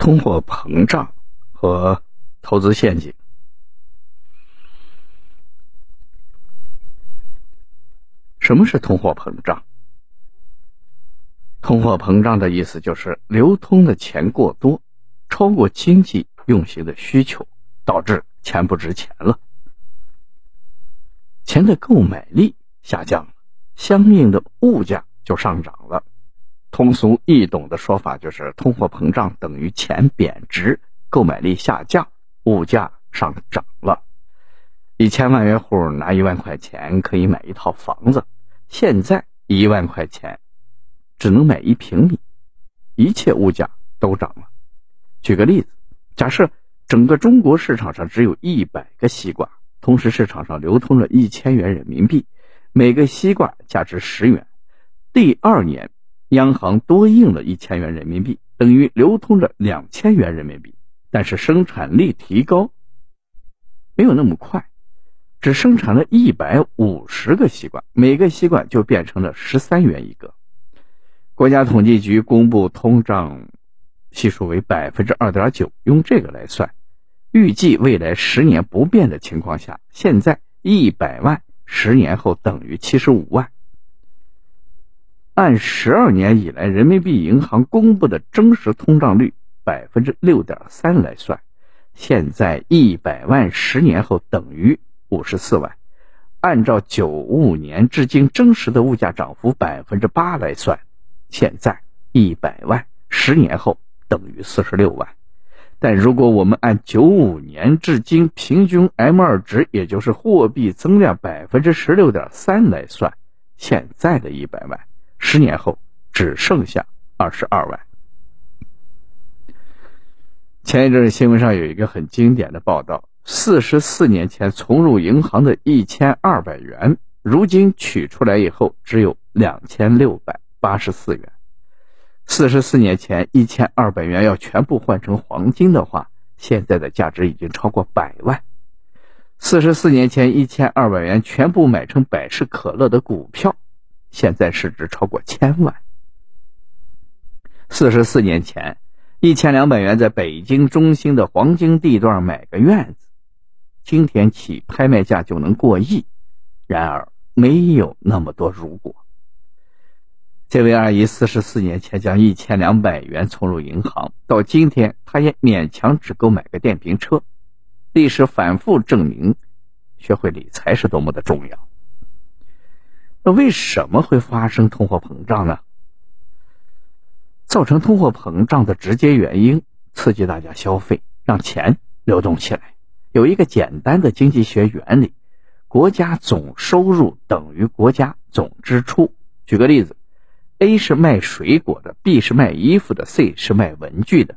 通货膨胀和投资陷阱。什么是通货膨胀？通货膨胀的意思就是流通的钱过多，超过经济运行的需求，导致钱不值钱了，钱的购买力下降了，相应的物价就上涨了。通俗易懂的说法就是，通货膨胀等于钱贬值，购买力下降，物价上涨了。一千万元户拿一万块钱可以买一套房子，现在一万块钱只能买一平米，一切物价都涨了。举个例子，假设整个中国市场上只有一百个西瓜，同时市场上流通了一千元人民币，每个西瓜价值十元，第二年。央行多印了一千元人民币，等于流通着两千元人民币，但是生产力提高没有那么快，只生产了一百五十个西瓜，每个西瓜就变成了十三元一个。国家统计局公布通胀系数为百分之二点九，用这个来算，预计未来十年不变的情况下，现在一百万，十年后等于七十五万。按十二年以来人民币银行公布的真实通胀率百分之六点三来算，现在一百万十年后等于五十四万。按照九五年至今真实的物价涨幅百分之八来算，现在一百万十年后等于四十六万。但如果我们按九五年至今平均 M 二值，也就是货币增量百分之十六点三来算，现在的一百万。十年后只剩下二十二万。前一阵新闻上有一个很经典的报道：四十四年前存入银行的一千二百元，如今取出来以后只有两千六百八十四元。四十四年前一千二百元要全部换成黄金的话，现在的价值已经超过百万。四十四年前一千二百元全部买成百事可乐的股票。现在市值超过千万。四十四年前，一千两百元在北京中心的黄金地段买个院子，今天起拍卖价就能过亿。然而，没有那么多如果。这位阿姨四十四年前将一千两百元存入银行，到今天，她也勉强只够买个电瓶车。历史反复证明，学会理财是多么的重要。那为什么会发生通货膨胀呢？造成通货膨胀的直接原因，刺激大家消费，让钱流动起来。有一个简单的经济学原理：国家总收入等于国家总支出。举个例子，A 是卖水果的，B 是卖衣服的，C 是卖文具的。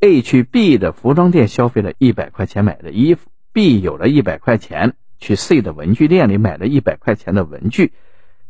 A 去 B 的服装店消费了一百块钱买的衣服，B 有了一百块钱去 C 的文具店里买了一百块钱的文具。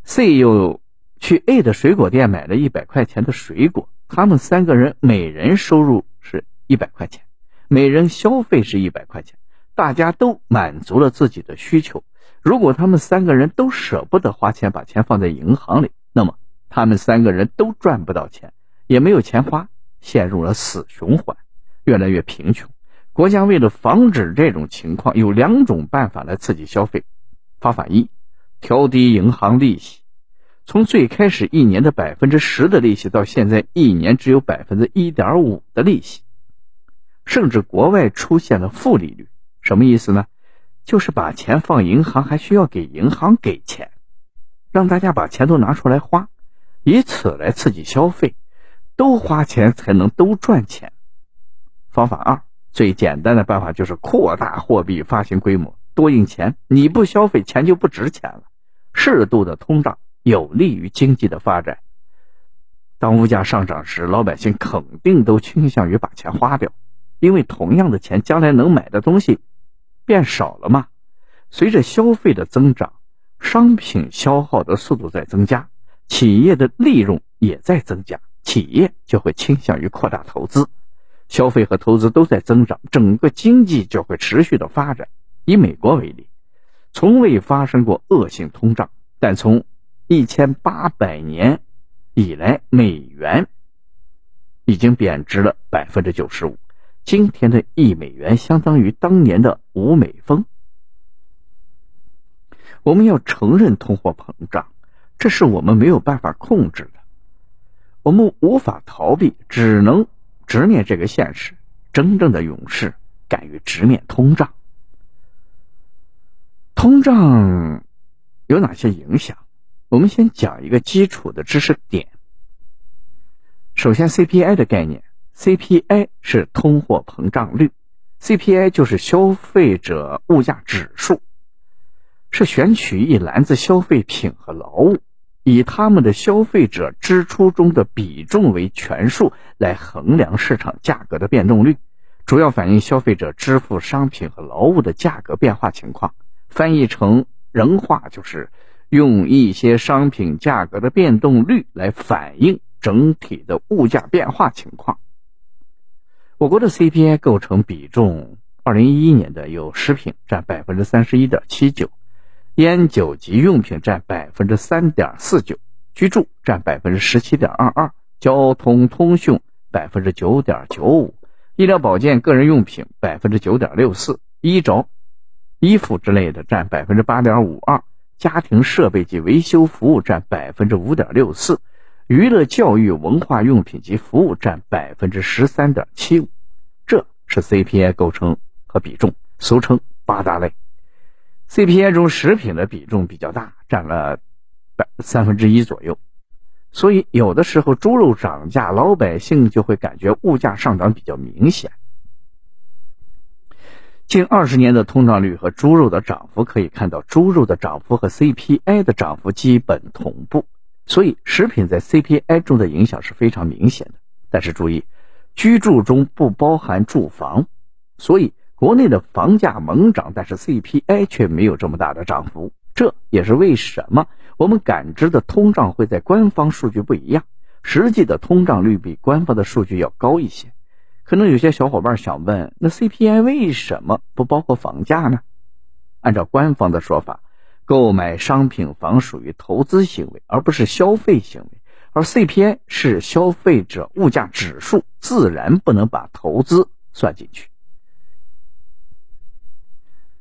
C 又去 A 的水果店买了一百块钱的水果，他们三个人每人收入是一百块钱，每人消费是一百块钱，大家都满足了自己的需求。如果他们三个人都舍不得花钱，把钱放在银行里，那么他们三个人都赚不到钱，也没有钱花，陷入了死循环，越来越贫穷。国家为了防止这种情况，有两种办法来刺激消费。方法一。调低银行利息，从最开始一年的百分之十的利息，到现在一年只有百分之一点五的利息，甚至国外出现了负利率。什么意思呢？就是把钱放银行还需要给银行给钱，让大家把钱都拿出来花，以此来刺激消费，都花钱才能都赚钱。方法二，最简单的办法就是扩大货币发行规模，多印钱，你不消费，钱就不值钱了。适度的通胀有利于经济的发展。当物价上涨时，老百姓肯定都倾向于把钱花掉，因为同样的钱将来能买的东西变少了嘛。随着消费的增长，商品消耗的速度在增加，企业的利润也在增加，企业就会倾向于扩大投资，消费和投资都在增长，整个经济就会持续的发展。以美国为例。从未发生过恶性通胀，但从一千八百年以来，美元已经贬值了百分之九十五。今天的一美元相当于当年的五美分。我们要承认通货膨胀，这是我们没有办法控制的，我们无法逃避，只能直面这个现实。真正的勇士敢于直面通胀。通胀有哪些影响？我们先讲一个基础的知识点。首先，CPI 的概念，CPI 是通货膨胀率，CPI 就是消费者物价指数，是选取一篮子消费品和劳务，以他们的消费者支出中的比重为权数来衡量市场价格的变动率，主要反映消费者支付商品和劳务的价格变化情况。翻译成人话就是，用一些商品价格的变动率来反映整体的物价变化情况。我国的 CPI 构成比重，二零一一年的有食品占百分之三十一点七九，烟酒及用品占百分之三点四九，居住占百分之十七点二二，交通通讯百分之九点九五，医疗保健个人用品百分之九点六四，衣着。衣服之类的占百分之八点五二，家庭设备及维修服务占百分之五点六四，娱乐教育文化用品及服务占百分之十三点七五，这是 CPI 构成和比重，俗称八大类。CPI 中食品的比重比较大，占了百三分之一左右，所以有的时候猪肉涨价，老百姓就会感觉物价上涨比较明显。近二十年的通胀率和猪肉的涨幅可以看到，猪肉的涨幅和 CPI 的涨幅基本同步，所以食品在 CPI 中的影响是非常明显的。但是注意，居住中不包含住房，所以国内的房价猛涨，但是 CPI 却没有这么大的涨幅。这也是为什么我们感知的通胀会在官方数据不一样，实际的通胀率比官方的数据要高一些。可能有些小伙伴想问，那 CPI 为什么不包括房价呢？按照官方的说法，购买商品房属于投资行为，而不是消费行为，而 CPI 是消费者物价指数，自然不能把投资算进去。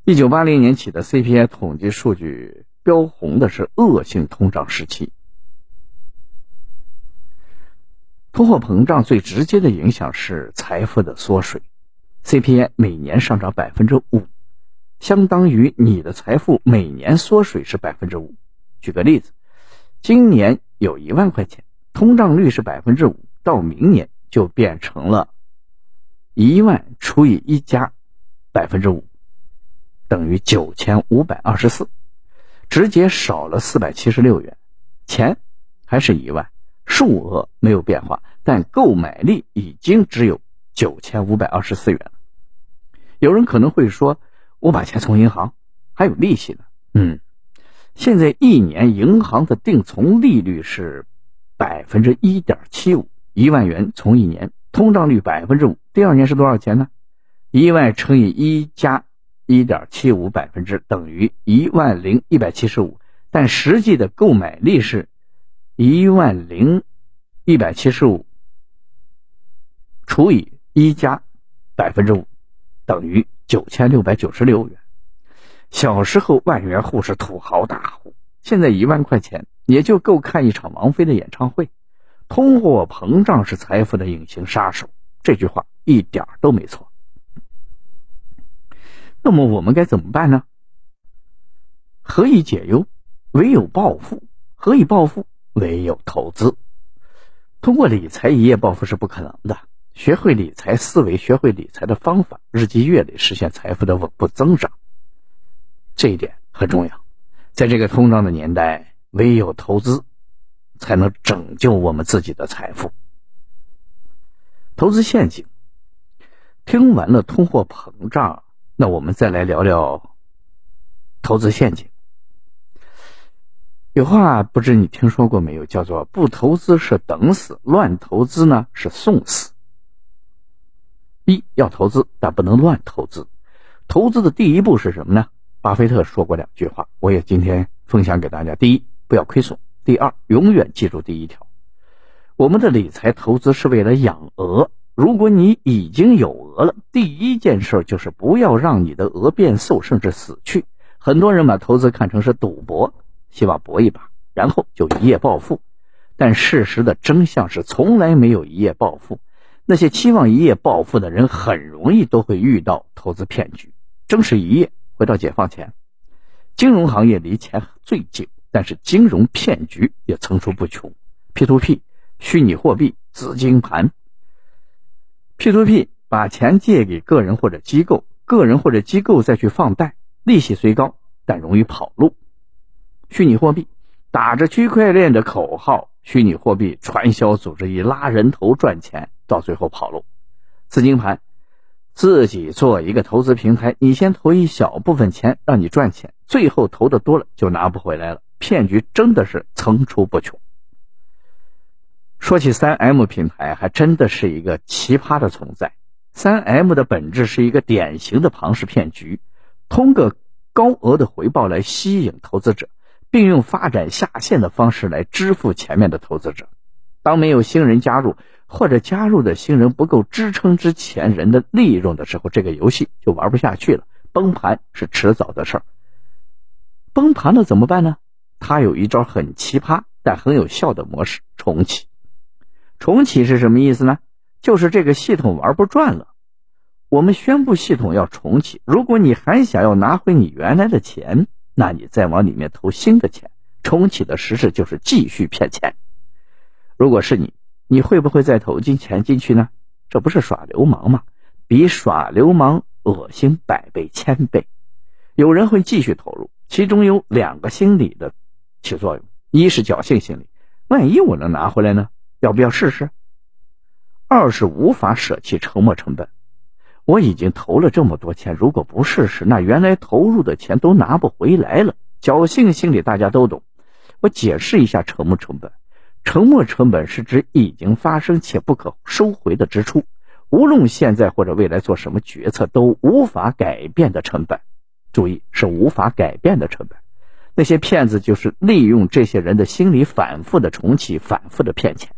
一九八零年起的 CPI 统计数据标红的是恶性通胀时期。通货膨胀最直接的影响是财富的缩水，CPI 每年上涨百分之五，相当于你的财富每年缩水是百分之五。举个例子，今年有一万块钱，通胀率是百分之五，到明年就变成了一万除以一加百分之五，等于九千五百二十四，直接少了四百七十六元，钱还是一万。数额没有变化，但购买力已经只有九千五百二十四元了。有人可能会说：“我把钱存银行，还有利息呢。”嗯，现在一年银行的定存利率是百分之一点七五，一万元存一年，通胀率百分之五，第二年是多少钱呢？一万乘以一加一点七五百分之等于一万零一百七十五，但实际的购买力是。一万零一百七十五除以一加百分之五，等于九千六百九十六元。小时候万元户是土豪大户，现在一万块钱也就够看一场王菲的演唱会。通货膨胀是财富的隐形杀手，这句话一点都没错。那么我们该怎么办呢？何以解忧？唯有暴富。何以暴富？唯有投资，通过理财一夜暴富是不可能的。学会理财思维，学会理财的方法，日积月累实现财富的稳步增长，这一点很重要。在这个通胀的年代，唯有投资才能拯救我们自己的财富。投资陷阱，听完了通货膨胀，那我们再来聊聊投资陷阱。有话不知你听说过没有？叫做不投资是等死，乱投资呢是送死。一要投资，但不能乱投资。投资的第一步是什么呢？巴菲特说过两句话，我也今天分享给大家。第一，不要亏损；第二，永远记住第一条。我们的理财投资是为了养鹅。如果你已经有鹅了，第一件事就是不要让你的鹅变瘦，甚至死去。很多人把投资看成是赌博，希望搏一把，然后就一夜暴富。但事实的真相是，从来没有一夜暴富。那些期望一夜暴富的人，很容易都会遇到投资骗局。正是一夜，回到解放前，金融行业离钱最近，但是金融骗局也层出不穷。P2P、虚拟货币、资金盘。P2P 把钱借给个人或者机构，个人或者机构再去放贷，利息虽高，但容易跑路。虚拟货币打着区块链的口号，虚拟货币传销组织以拉人头赚钱，到最后跑路。资金盘自己做一个投资平台，你先投一小部分钱让你赚钱，最后投的多了就拿不回来了。骗局真的是层出不穷。说起三 M 品牌，还真的是一个奇葩的存在。三 M 的本质是一个典型的庞氏骗局，通过高额的回报来吸引投资者，并用发展下线的方式来支付前面的投资者。当没有新人加入，或者加入的新人不够支撑之前人的利润的时候，这个游戏就玩不下去了，崩盘是迟早的事儿。崩盘了怎么办呢？他有一招很奇葩但很有效的模式——重启。重启是什么意思呢？就是这个系统玩不转了，我们宣布系统要重启。如果你还想要拿回你原来的钱，那你再往里面投新的钱。重启的实质就是继续骗钱。如果是你，你会不会再投进钱进去呢？这不是耍流氓吗？比耍流氓恶心百倍千倍。有人会继续投入，其中有两个心理的起作用：一是侥幸心理，万一我能拿回来呢？要不要试试？二是无法舍弃沉没成本。我已经投了这么多钱，如果不试试，那原来投入的钱都拿不回来了。侥幸心理大家都懂。我解释一下沉没成本。沉没成本是指已经发生且不可收回的支出，无论现在或者未来做什么决策都无法改变的成本。注意，是无法改变的成本。那些骗子就是利用这些人的心理，反复的重启，反复的骗钱。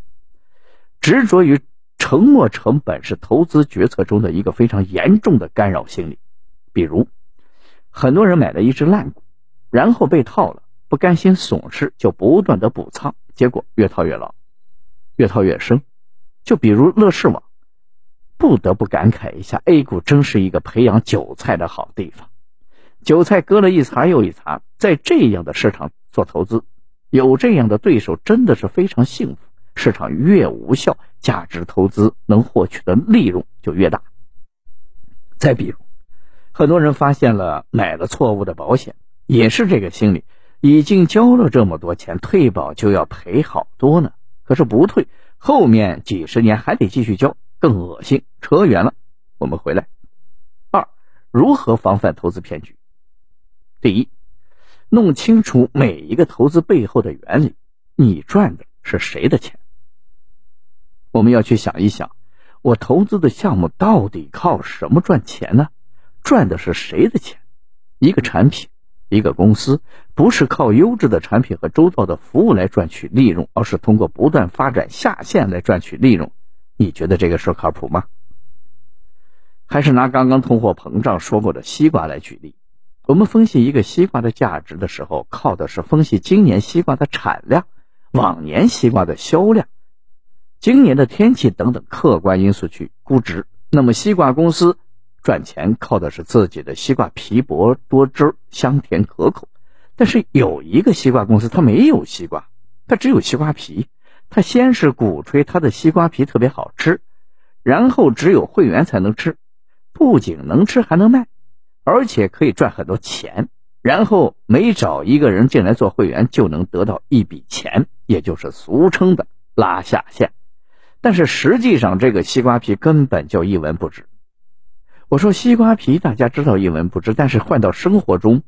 执着于沉没成本是投资决策中的一个非常严重的干扰心理。比如，很多人买了一只烂股，然后被套了，不甘心损失，就不断的补仓，结果越套越牢，越套越深。就比如乐视网，不得不感慨一下，A 股真是一个培养韭菜的好地方。韭菜割了一茬又一茬，在这样的市场做投资，有这样的对手真的是非常幸福。市场越无效，价值投资能获取的利润就越大。再比如，很多人发现了买了错误的保险，也是这个心理，已经交了这么多钱，退保就要赔好多呢。可是不退，后面几十年还得继续交，更恶心。扯远了，我们回来。二，如何防范投资骗局？第一，弄清楚每一个投资背后的原理，你赚的是谁的钱？我们要去想一想，我投资的项目到底靠什么赚钱呢？赚的是谁的钱？一个产品，一个公司，不是靠优质的产品和周到的服务来赚取利润，而是通过不断发展下线来赚取利润。你觉得这个事靠谱吗？还是拿刚刚通货膨胀说过的西瓜来举例？我们分析一个西瓜的价值的时候，靠的是分析今年西瓜的产量、往年西瓜的销量。今年的天气等等客观因素去估值，那么西瓜公司赚钱靠的是自己的西瓜皮薄多汁香甜可口。但是有一个西瓜公司，它没有西瓜，它只有西瓜皮。它先是鼓吹它的西瓜皮特别好吃，然后只有会员才能吃，不仅能吃还能卖，而且可以赚很多钱。然后每找一个人进来做会员，就能得到一笔钱，也就是俗称的拉下线。但是实际上，这个西瓜皮根本就一文不值。我说西瓜皮，大家知道一文不值，但是换到生活中，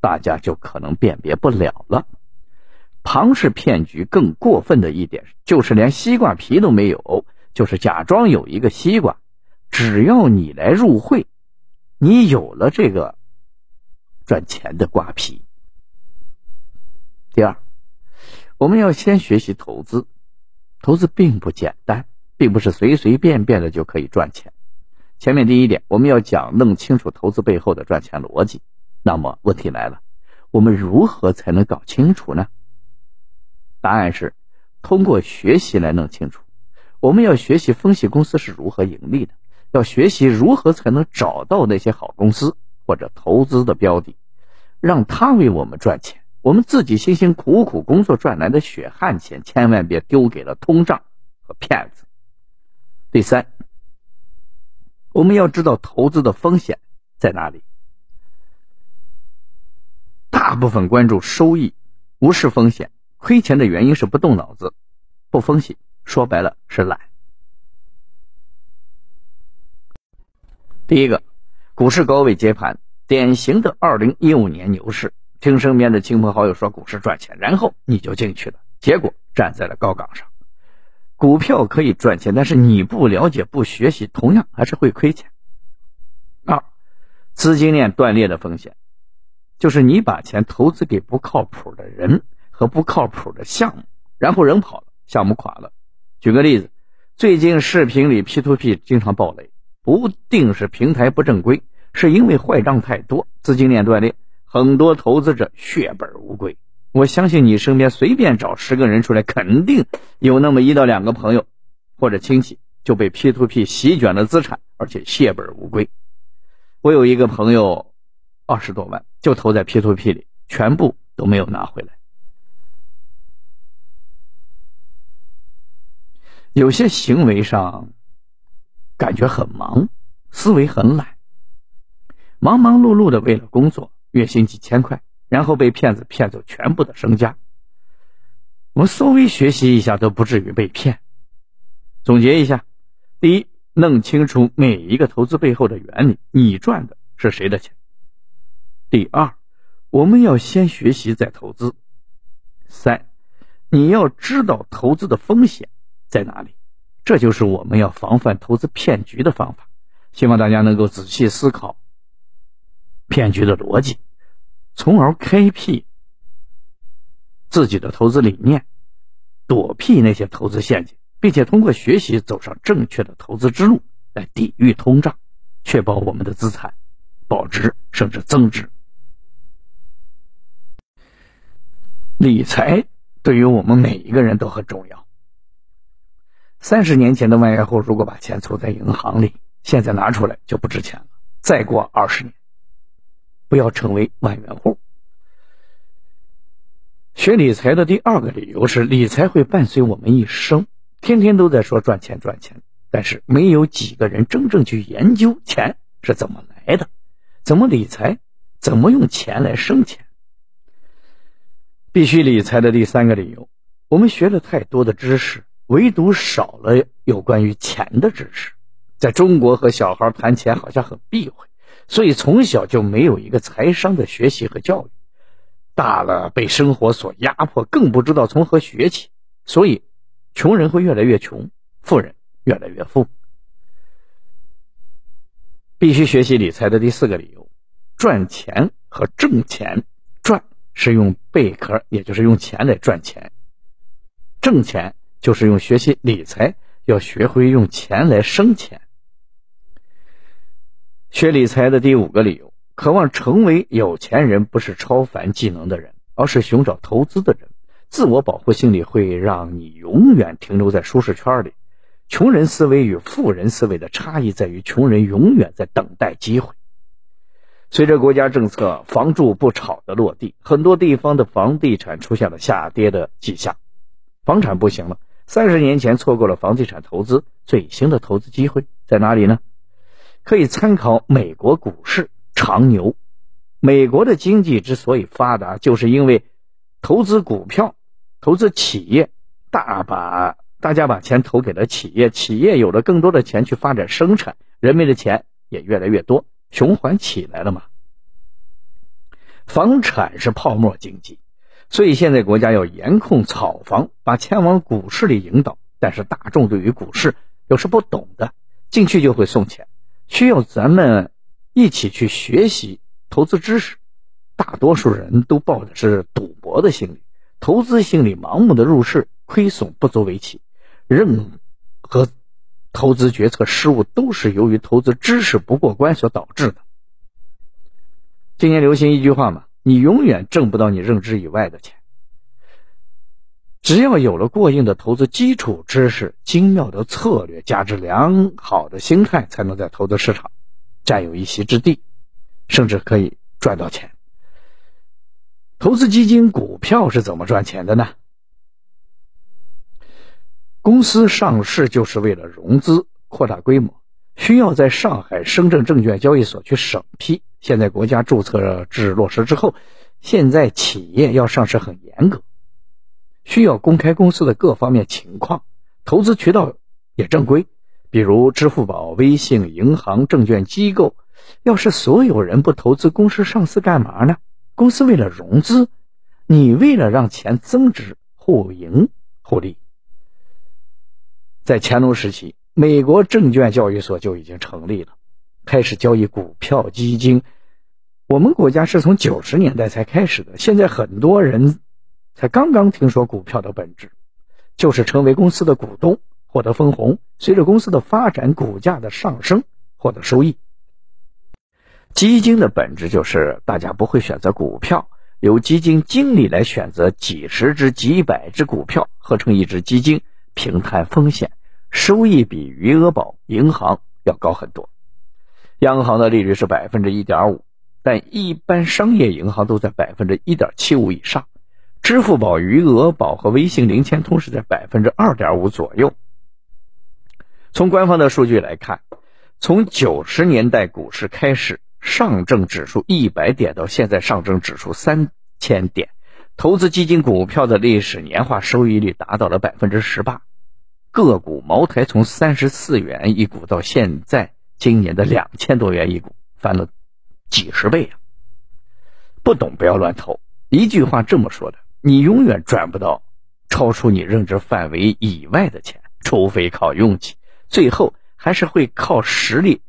大家就可能辨别不了了。庞氏骗局更过分的一点，就是连西瓜皮都没有，就是假装有一个西瓜，只要你来入会，你有了这个赚钱的瓜皮。第二，我们要先学习投资。投资并不简单，并不是随随便便的就可以赚钱。前面第一点，我们要讲弄清楚投资背后的赚钱逻辑。那么问题来了，我们如何才能搞清楚呢？答案是通过学习来弄清楚。我们要学习分析公司是如何盈利的，要学习如何才能找到那些好公司或者投资的标的，让他为我们赚钱。我们自己辛辛苦苦工作赚来的血汗钱，千万别丢给了通胀和骗子。第三。我们要知道投资的风险在哪里。大部分关注收益，无视风险，亏钱的原因是不动脑子，不分析，说白了是懒。第一个，股市高位接盘，典型的二零一五年牛市，听身边的亲朋好友说股市赚钱，然后你就进去了，结果站在了高岗上。股票可以赚钱，但是你不了解、不学习，同样还是会亏钱。二，资金链断裂的风险，就是你把钱投资给不靠谱的人和不靠谱的项目，然后人跑了，项目垮了。举个例子，最近视频里 P to P 经常爆雷，不定是平台不正规，是因为坏账太多，资金链断裂，很多投资者血本无归。我相信你身边随便找十个人出来，肯定有那么一到两个朋友或者亲戚就被 P to P 席卷了资产，而且血本无归。我有一个朋友，二十多万就投在 P to P 里，全部都没有拿回来。有些行为上感觉很忙，思维很懒，忙忙碌碌的为了工作，月薪几千块。然后被骗子骗走全部的身家，我们稍微学习一下都不至于被骗。总结一下：第一，弄清楚每一个投资背后的原理，你赚的是谁的钱；第二，我们要先学习再投资；三，你要知道投资的风险在哪里，这就是我们要防范投资骗局的方法。希望大家能够仔细思考骗局的逻辑。从而开辟自己的投资理念，躲避那些投资陷阱，并且通过学习走上正确的投资之路，来抵御通胀，确保我们的资产保值甚至增值。理财对于我们每一个人都很重要。三十年前的万元户，如果把钱存在银行里，现在拿出来就不值钱了。再过二十年。不要成为万元户。学理财的第二个理由是，理财会伴随我们一生。天天都在说赚钱赚钱，但是没有几个人真正去研究钱是怎么来的，怎么理财，怎么用钱来生钱。必须理财的第三个理由，我们学了太多的知识，唯独少了有关于钱的知识。在中国和小孩谈钱好像很避讳。所以从小就没有一个财商的学习和教育，大了被生活所压迫，更不知道从何学起。所以，穷人会越来越穷，富人越来越富。必须学习理财的第四个理由：赚钱和挣钱。赚是用贝壳，也就是用钱来赚钱；挣钱就是用学习理财，要学会用钱来生钱。学理财的第五个理由：渴望成为有钱人，不是超凡技能的人，而是寻找投资的人。自我保护心理会让你永远停留在舒适圈里。穷人思维与富人思维的差异在于，穷人永远在等待机会。随着国家政策“房住不炒”的落地，很多地方的房地产出现了下跌的迹象。房产不行了，三十年前错过了房地产投资，最新的投资机会在哪里呢？可以参考美国股市长牛。美国的经济之所以发达，就是因为投资股票、投资企业，大把大家把钱投给了企业，企业有了更多的钱去发展生产，人民的钱也越来越多，循环起来了嘛。房产是泡沫经济，所以现在国家要严控炒房，把钱往股市里引导。但是大众对于股市又是不懂的，进去就会送钱。需要咱们一起去学习投资知识。大多数人都抱的是赌博的心理，投资心理，盲目的入市，亏损不足为奇。任何投资决策失误都是由于投资知识不过关所导致的。今年流行一句话嘛，你永远挣不到你认知以外的钱。只要有了过硬的投资基础知识、精妙的策略，加之良好的心态，才能在投资市场占有一席之地，甚至可以赚到钱。投资基金、股票是怎么赚钱的呢？公司上市就是为了融资、扩大规模，需要在上海、深圳证券交易所去审批。现在国家注册制落实之后，现在企业要上市很严格。需要公开公司的各方面情况，投资渠道也正规，比如支付宝、微信、银行、证券机构。要是所有人不投资，公司上市干嘛呢？公司为了融资，你为了让钱增值，互赢互利。在乾隆时期，美国证券交易所就已经成立了，开始交易股票、基金。我们国家是从九十年代才开始的，现在很多人。才刚刚听说股票的本质，就是成为公司的股东，获得分红，随着公司的发展，股价的上升，获得收益。基金的本质就是大家不会选择股票，由基金经理来选择几十只、几百只股票，合成一只基金，平摊风险，收益比余额宝、银行要高很多。央行的利率是百分之一点五，但一般商业银行都在百分之一点七五以上。支付宝、余额宝和微信零钱通是在百分之二点五左右。从官方的数据来看，从九十年代股市开始上证指数一百点到现在上证指数三千点，投资基金股票的历史年化收益率达到了百分之十八。个股茅台从三十四元一股到现在今年的两千多元一股，翻了几十倍啊！不懂不要乱投，一句话这么说的。你永远赚不到超出你认知范围以外的钱，除非靠运气，最后还是会靠实力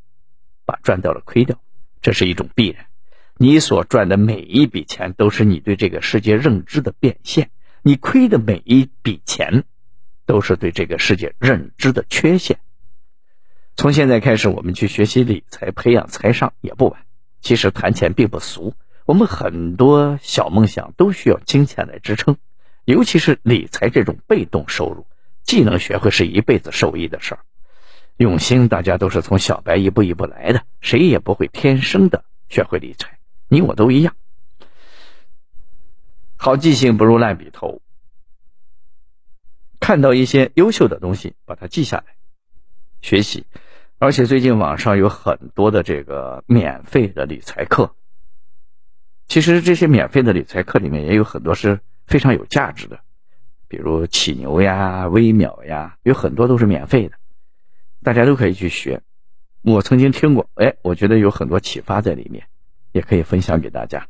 把赚到了亏掉，这是一种必然。你所赚的每一笔钱都是你对这个世界认知的变现，你亏的每一笔钱都是对这个世界认知的缺陷。从现在开始，我们去学习理财，培养财商也不晚。其实谈钱并不俗。我们很多小梦想都需要金钱来支撑，尤其是理财这种被动收入，技能学会是一辈子受益的事儿。用心，大家都是从小白一步一步来的，谁也不会天生的学会理财，你我都一样。好记性不如烂笔头，看到一些优秀的东西，把它记下来，学习。而且最近网上有很多的这个免费的理财课。其实这些免费的理财课里面也有很多是非常有价值的，比如起牛呀、微秒呀，有很多都是免费的，大家都可以去学。我曾经听过，哎，我觉得有很多启发在里面，也可以分享给大家。